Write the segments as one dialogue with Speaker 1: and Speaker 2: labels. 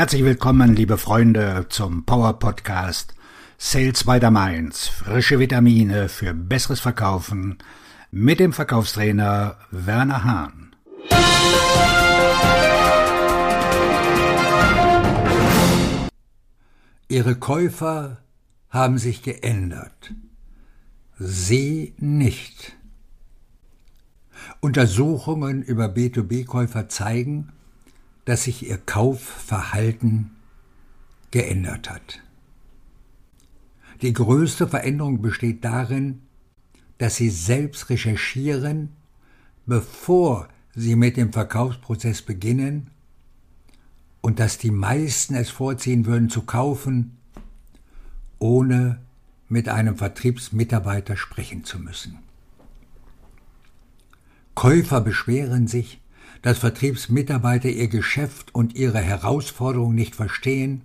Speaker 1: Herzlich willkommen, liebe Freunde, zum Power Podcast Sales by the Mainz. Frische Vitamine für besseres Verkaufen mit dem Verkaufstrainer Werner Hahn.
Speaker 2: Ihre Käufer haben sich geändert. Sie nicht. Untersuchungen über B2B-Käufer zeigen, dass sich ihr Kaufverhalten geändert hat. Die größte Veränderung besteht darin, dass sie selbst recherchieren, bevor sie mit dem Verkaufsprozess beginnen und dass die meisten es vorziehen würden zu kaufen, ohne mit einem Vertriebsmitarbeiter sprechen zu müssen. Käufer beschweren sich, dass Vertriebsmitarbeiter ihr Geschäft und ihre Herausforderungen nicht verstehen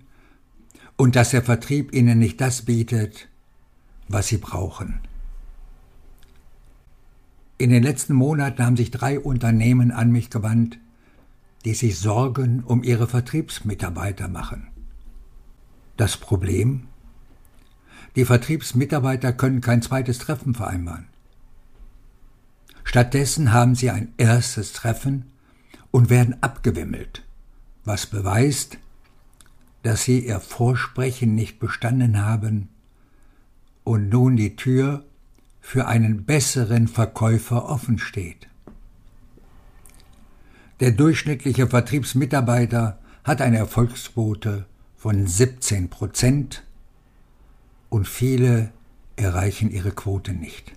Speaker 2: und dass der Vertrieb ihnen nicht das bietet, was sie brauchen. In den letzten Monaten haben sich drei Unternehmen an mich gewandt, die sich Sorgen um ihre Vertriebsmitarbeiter machen. Das Problem? Die Vertriebsmitarbeiter können kein zweites Treffen vereinbaren. Stattdessen haben sie ein erstes Treffen und werden abgewimmelt, was beweist, dass sie ihr Vorsprechen nicht bestanden haben und nun die Tür für einen besseren Verkäufer offen steht. Der durchschnittliche Vertriebsmitarbeiter hat eine Erfolgsquote von 17 Prozent und viele erreichen ihre Quote nicht.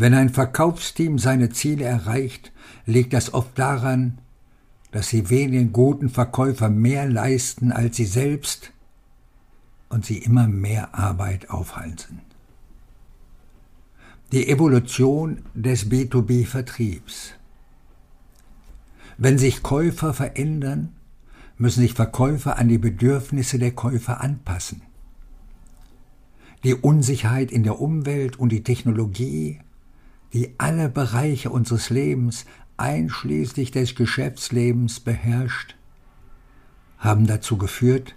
Speaker 2: Wenn ein Verkaufsteam seine Ziele erreicht, liegt das oft daran, dass sie wenigen guten Verkäufer mehr leisten als sie selbst und sie immer mehr Arbeit aufhalten. Die Evolution des B2B-Vertriebs. Wenn sich Käufer verändern, müssen sich Verkäufer an die Bedürfnisse der Käufer anpassen. Die Unsicherheit in der Umwelt und die Technologie die alle Bereiche unseres Lebens, einschließlich des Geschäftslebens, beherrscht, haben dazu geführt,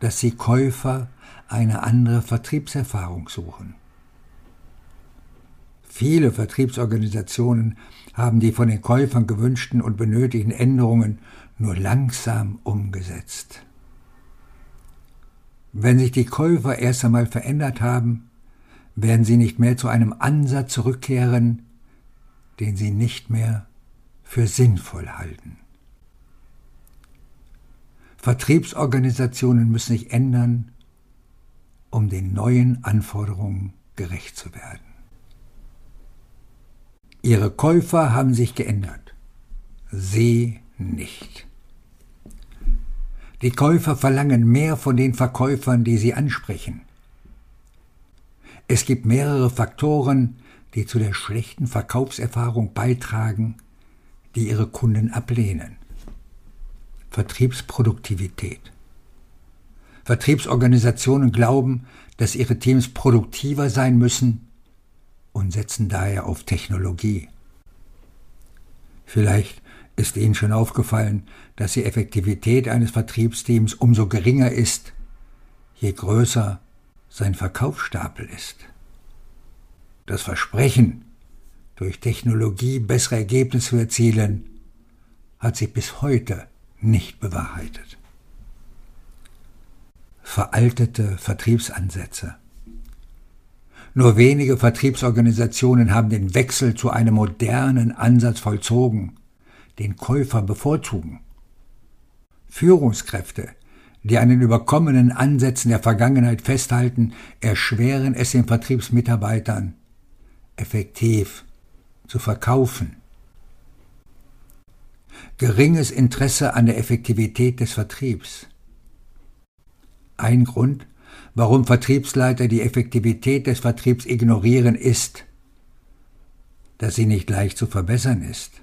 Speaker 2: dass die Käufer eine andere Vertriebserfahrung suchen. Viele Vertriebsorganisationen haben die von den Käufern gewünschten und benötigten Änderungen nur langsam umgesetzt. Wenn sich die Käufer erst einmal verändert haben, werden sie nicht mehr zu einem Ansatz zurückkehren, den sie nicht mehr für sinnvoll halten. Vertriebsorganisationen müssen sich ändern, um den neuen Anforderungen gerecht zu werden. Ihre Käufer haben sich geändert, sie nicht. Die Käufer verlangen mehr von den Verkäufern, die sie ansprechen. Es gibt mehrere Faktoren, die zu der schlechten Verkaufserfahrung beitragen, die ihre Kunden ablehnen. Vertriebsproduktivität. Vertriebsorganisationen glauben, dass ihre Teams produktiver sein müssen und setzen daher auf Technologie. Vielleicht ist Ihnen schon aufgefallen, dass die Effektivität eines Vertriebsteams umso geringer ist, je größer sein Verkaufsstapel ist. Das Versprechen, durch Technologie bessere Ergebnisse zu erzielen, hat sich bis heute nicht bewahrheitet. Veraltete Vertriebsansätze. Nur wenige Vertriebsorganisationen haben den Wechsel zu einem modernen Ansatz vollzogen, den Käufer bevorzugen. Führungskräfte, die an den überkommenen Ansätzen der Vergangenheit festhalten, erschweren es den Vertriebsmitarbeitern, effektiv zu verkaufen. Geringes Interesse an der Effektivität des Vertriebs. Ein Grund, warum Vertriebsleiter die Effektivität des Vertriebs ignorieren, ist, dass sie nicht leicht zu verbessern ist.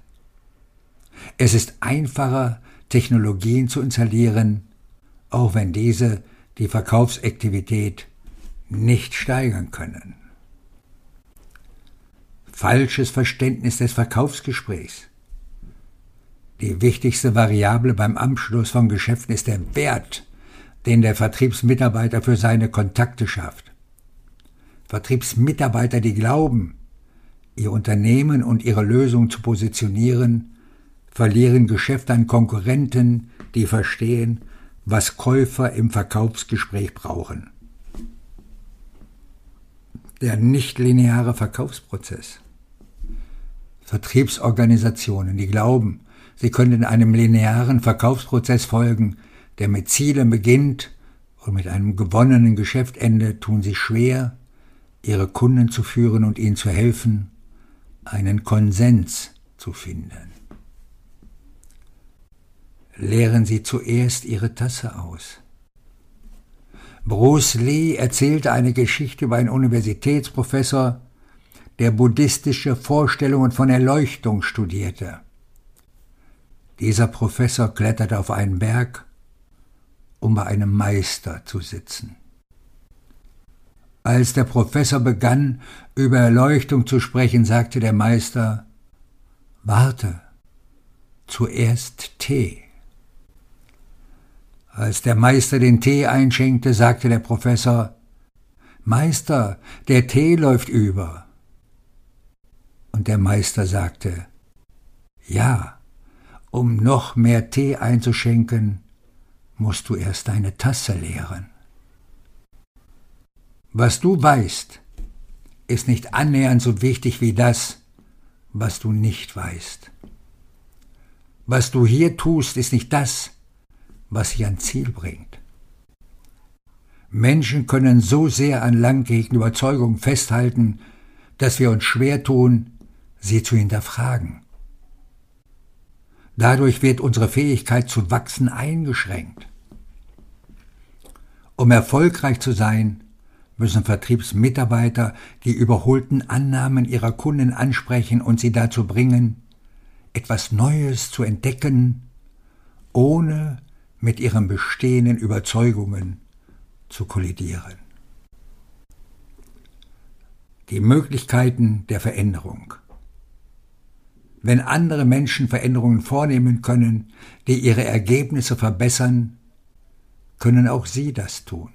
Speaker 2: Es ist einfacher, Technologien zu installieren, auch wenn diese die Verkaufsaktivität nicht steigern können. Falsches Verständnis des Verkaufsgesprächs. Die wichtigste Variable beim Abschluss von Geschäften ist der Wert, den der Vertriebsmitarbeiter für seine Kontakte schafft. Vertriebsmitarbeiter, die glauben, ihr Unternehmen und ihre Lösung zu positionieren, verlieren Geschäfte an Konkurrenten, die verstehen, was Käufer im Verkaufsgespräch brauchen. Der nichtlineare Verkaufsprozess. Vertriebsorganisationen, die glauben, sie können einem linearen Verkaufsprozess folgen, der mit Zielen beginnt und mit einem gewonnenen Geschäft endet, tun sich schwer, ihre Kunden zu führen und ihnen zu helfen, einen Konsens zu finden. Leeren Sie zuerst Ihre Tasse aus. Bruce Lee erzählte eine Geschichte über einen Universitätsprofessor, der buddhistische Vorstellungen von Erleuchtung studierte. Dieser Professor kletterte auf einen Berg, um bei einem Meister zu sitzen. Als der Professor begann, über Erleuchtung zu sprechen, sagte der Meister Warte, zuerst Tee. Als der Meister den Tee einschenkte, sagte der Professor Meister, der Tee läuft über. Und der Meister sagte Ja, um noch mehr Tee einzuschenken, musst du erst deine Tasse leeren. Was du weißt, ist nicht annähernd so wichtig wie das, was du nicht weißt. Was du hier tust, ist nicht das, was sie ans Ziel bringt. Menschen können so sehr an langgehegten Überzeugungen festhalten, dass wir uns schwer tun, sie zu hinterfragen. Dadurch wird unsere Fähigkeit zu wachsen eingeschränkt. Um erfolgreich zu sein, müssen Vertriebsmitarbeiter die überholten Annahmen ihrer Kunden ansprechen und sie dazu bringen, etwas Neues zu entdecken, ohne mit ihren bestehenden Überzeugungen zu kollidieren. Die Möglichkeiten der Veränderung. Wenn andere Menschen Veränderungen vornehmen können, die ihre Ergebnisse verbessern, können auch Sie das tun.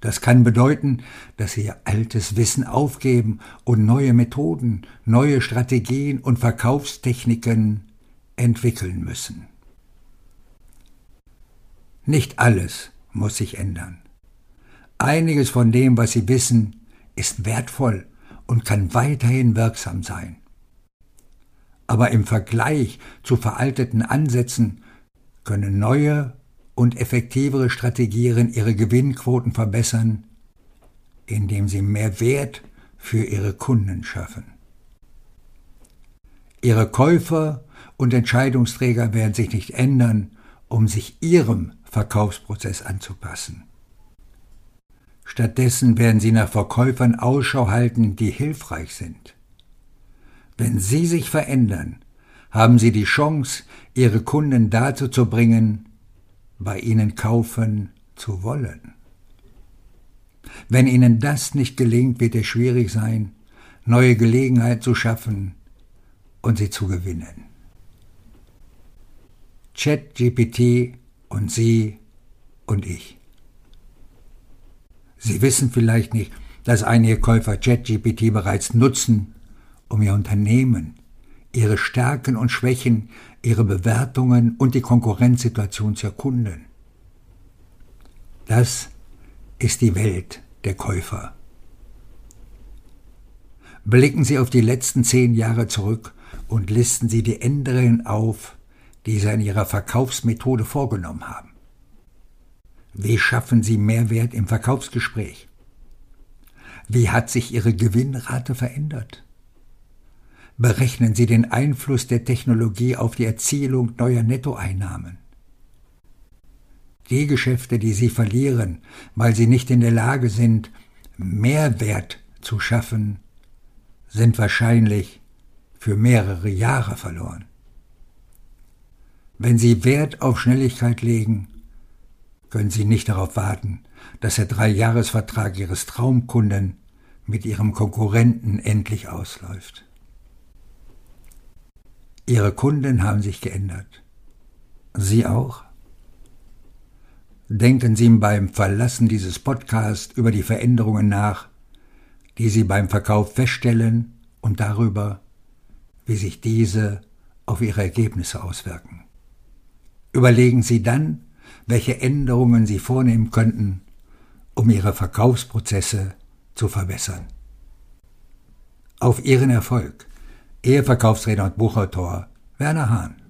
Speaker 2: Das kann bedeuten, dass Sie Ihr altes Wissen aufgeben und neue Methoden, neue Strategien und Verkaufstechniken entwickeln müssen. Nicht alles muss sich ändern. Einiges von dem, was Sie wissen, ist wertvoll und kann weiterhin wirksam sein. Aber im Vergleich zu veralteten Ansätzen können neue und effektivere Strategien ihre Gewinnquoten verbessern, indem sie mehr Wert für ihre Kunden schaffen. Ihre Käufer und Entscheidungsträger werden sich nicht ändern, um sich ihrem Verkaufsprozess anzupassen. Stattdessen werden sie nach Verkäufern Ausschau halten, die hilfreich sind. Wenn sie sich verändern, haben sie die Chance, ihre Kunden dazu zu bringen, bei ihnen kaufen zu wollen. Wenn ihnen das nicht gelingt, wird es schwierig sein, neue Gelegenheiten zu schaffen und sie zu gewinnen. ChatGPT und Sie und ich. Sie wissen vielleicht nicht, dass einige Käufer ChatGPT bereits nutzen, um ihr Unternehmen, ihre Stärken und Schwächen, ihre Bewertungen und die Konkurrenzsituation zu erkunden. Das ist die Welt der Käufer. Blicken Sie auf die letzten zehn Jahre zurück und listen Sie die Änderungen auf, die Sie an Ihrer Verkaufsmethode vorgenommen haben. Wie schaffen Sie Mehrwert im Verkaufsgespräch? Wie hat sich Ihre Gewinnrate verändert? berechnen Sie den Einfluss der Technologie auf die Erzielung neuer Nettoeinnahmen. Die Geschäfte, die Sie verlieren, weil Sie nicht in der Lage sind, Mehrwert zu schaffen, sind wahrscheinlich für mehrere Jahre verloren. Wenn Sie Wert auf Schnelligkeit legen, können Sie nicht darauf warten, dass der Dreijahresvertrag Ihres Traumkunden mit Ihrem Konkurrenten endlich ausläuft. Ihre Kunden haben sich geändert. Sie auch? Denken Sie beim Verlassen dieses Podcasts über die Veränderungen nach, die Sie beim Verkauf feststellen und darüber, wie sich diese auf Ihre Ergebnisse auswirken. Überlegen Sie dann, welche Änderungen Sie vornehmen könnten, um Ihre Verkaufsprozesse zu verbessern. Auf Ihren Erfolg, Ihr Verkaufsredner und Buchautor Werner Hahn.